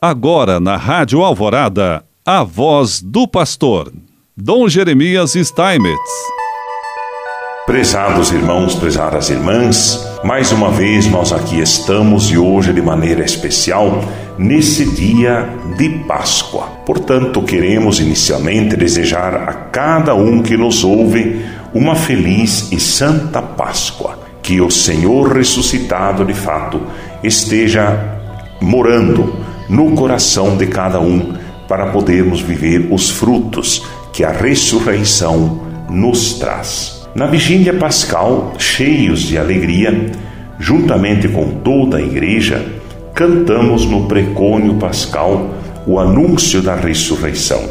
Agora na Rádio Alvorada, a voz do pastor, Dom Jeremias Steinmetz. Prezados irmãos, prezadas irmãs, mais uma vez nós aqui estamos e hoje de maneira especial nesse dia de Páscoa. Portanto, queremos inicialmente desejar a cada um que nos ouve uma feliz e santa Páscoa. Que o Senhor ressuscitado de fato esteja morando no coração de cada um para podermos viver os frutos que a ressurreição nos traz. Na vigília pascal, cheios de alegria, juntamente com toda a igreja, cantamos no precônio pascal o anúncio da ressurreição.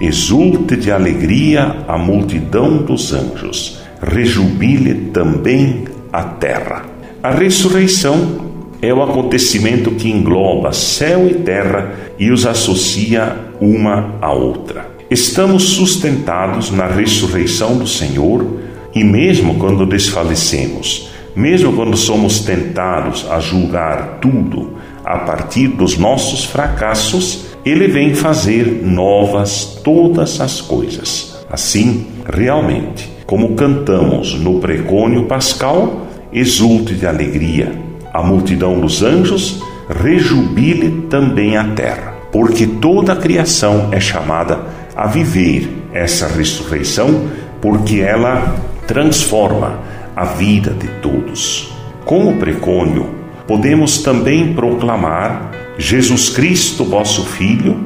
Exulte de alegria a multidão dos anjos, rejubile também a terra. A ressurreição é o acontecimento que engloba céu e terra e os associa uma à outra. Estamos sustentados na ressurreição do Senhor e, mesmo quando desfalecemos, mesmo quando somos tentados a julgar tudo a partir dos nossos fracassos, Ele vem fazer novas todas as coisas. Assim, realmente, como cantamos no precônio pascal, exulte de alegria a multidão dos anjos, rejubile também a terra, porque toda a criação é chamada a viver essa ressurreição, porque ela transforma a vida de todos. Com o precônio, podemos também proclamar Jesus Cristo, vosso Filho,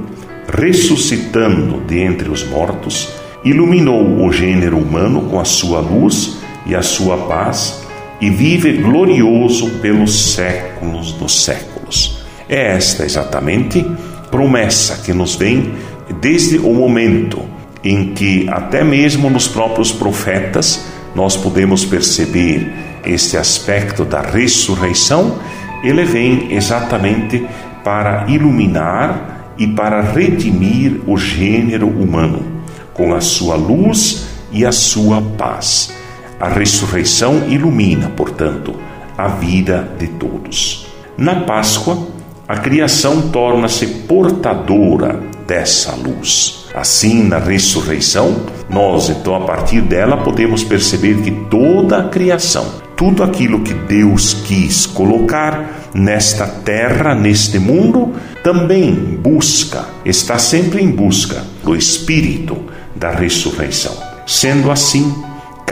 ressuscitando de entre os mortos, iluminou o gênero humano com a sua luz e a sua paz e vive glorioso pelos séculos dos séculos. É esta exatamente promessa que nos vem desde o momento em que, até mesmo nos próprios profetas, nós podemos perceber este aspecto da ressurreição, ele vem exatamente para iluminar e para redimir o gênero humano com a sua luz e a sua paz. A ressurreição ilumina, portanto, a vida de todos. Na Páscoa, a criação torna-se portadora dessa luz. Assim, na ressurreição, nós, então, a partir dela, podemos perceber que toda a criação, tudo aquilo que Deus quis colocar nesta terra, neste mundo, também busca, está sempre em busca do Espírito da ressurreição. Sendo assim,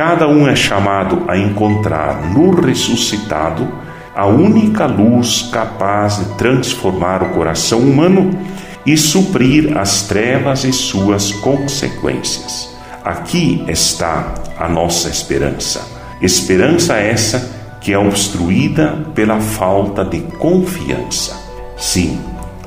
Cada um é chamado a encontrar no ressuscitado a única luz capaz de transformar o coração humano e suprir as trevas e suas consequências. Aqui está a nossa esperança. Esperança essa que é obstruída pela falta de confiança. Sim,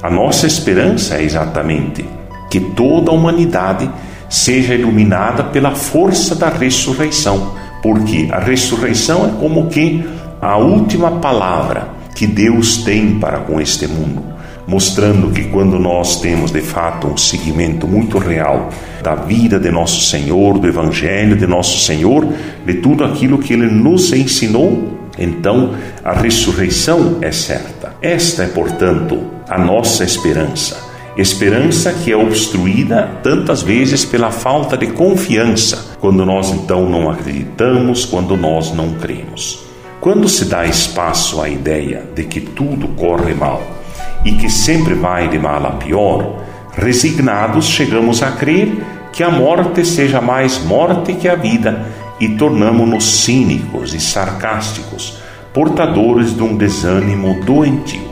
a nossa esperança é exatamente que toda a humanidade seja iluminada pela força da ressurreição, porque a ressurreição é como que a última palavra que Deus tem para com este mundo, mostrando que quando nós temos de fato um seguimento muito real da vida de nosso Senhor, do Evangelho de nosso Senhor, de tudo aquilo que Ele nos ensinou, então a ressurreição é certa. Esta é, portanto, a nossa esperança Esperança que é obstruída tantas vezes pela falta de confiança, quando nós então não acreditamos, quando nós não cremos. Quando se dá espaço à ideia de que tudo corre mal e que sempre vai de mal a pior, resignados chegamos a crer que a morte seja mais morte que a vida e tornamo-nos cínicos e sarcásticos, portadores de um desânimo doentio.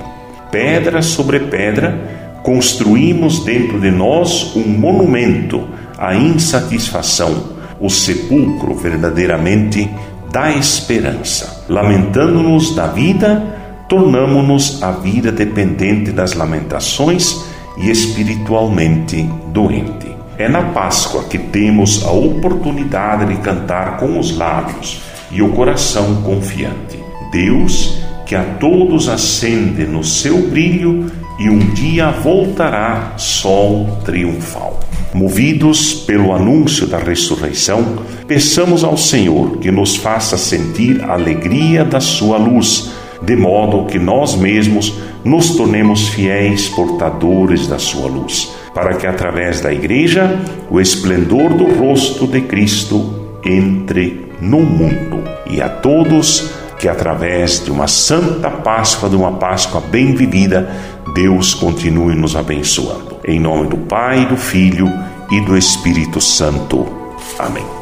Pedra sobre pedra, construímos dentro de nós um monumento à insatisfação, o sepulcro verdadeiramente da esperança. Lamentando-nos da vida, tornamo-nos a vida dependente das lamentações e espiritualmente doente. É na Páscoa que temos a oportunidade de cantar com os lábios e o coração confiante. Deus, que a todos acende no seu brilho e um dia voltará sol triunfal. Movidos pelo anúncio da ressurreição, peçamos ao Senhor que nos faça sentir a alegria da sua luz, de modo que nós mesmos nos tornemos fiéis portadores da sua luz, para que através da Igreja o esplendor do rosto de Cristo entre no mundo e a todos que através de uma santa Páscoa, de uma Páscoa bem vivida, Deus continue nos abençoando. Em nome do Pai, do Filho e do Espírito Santo. Amém.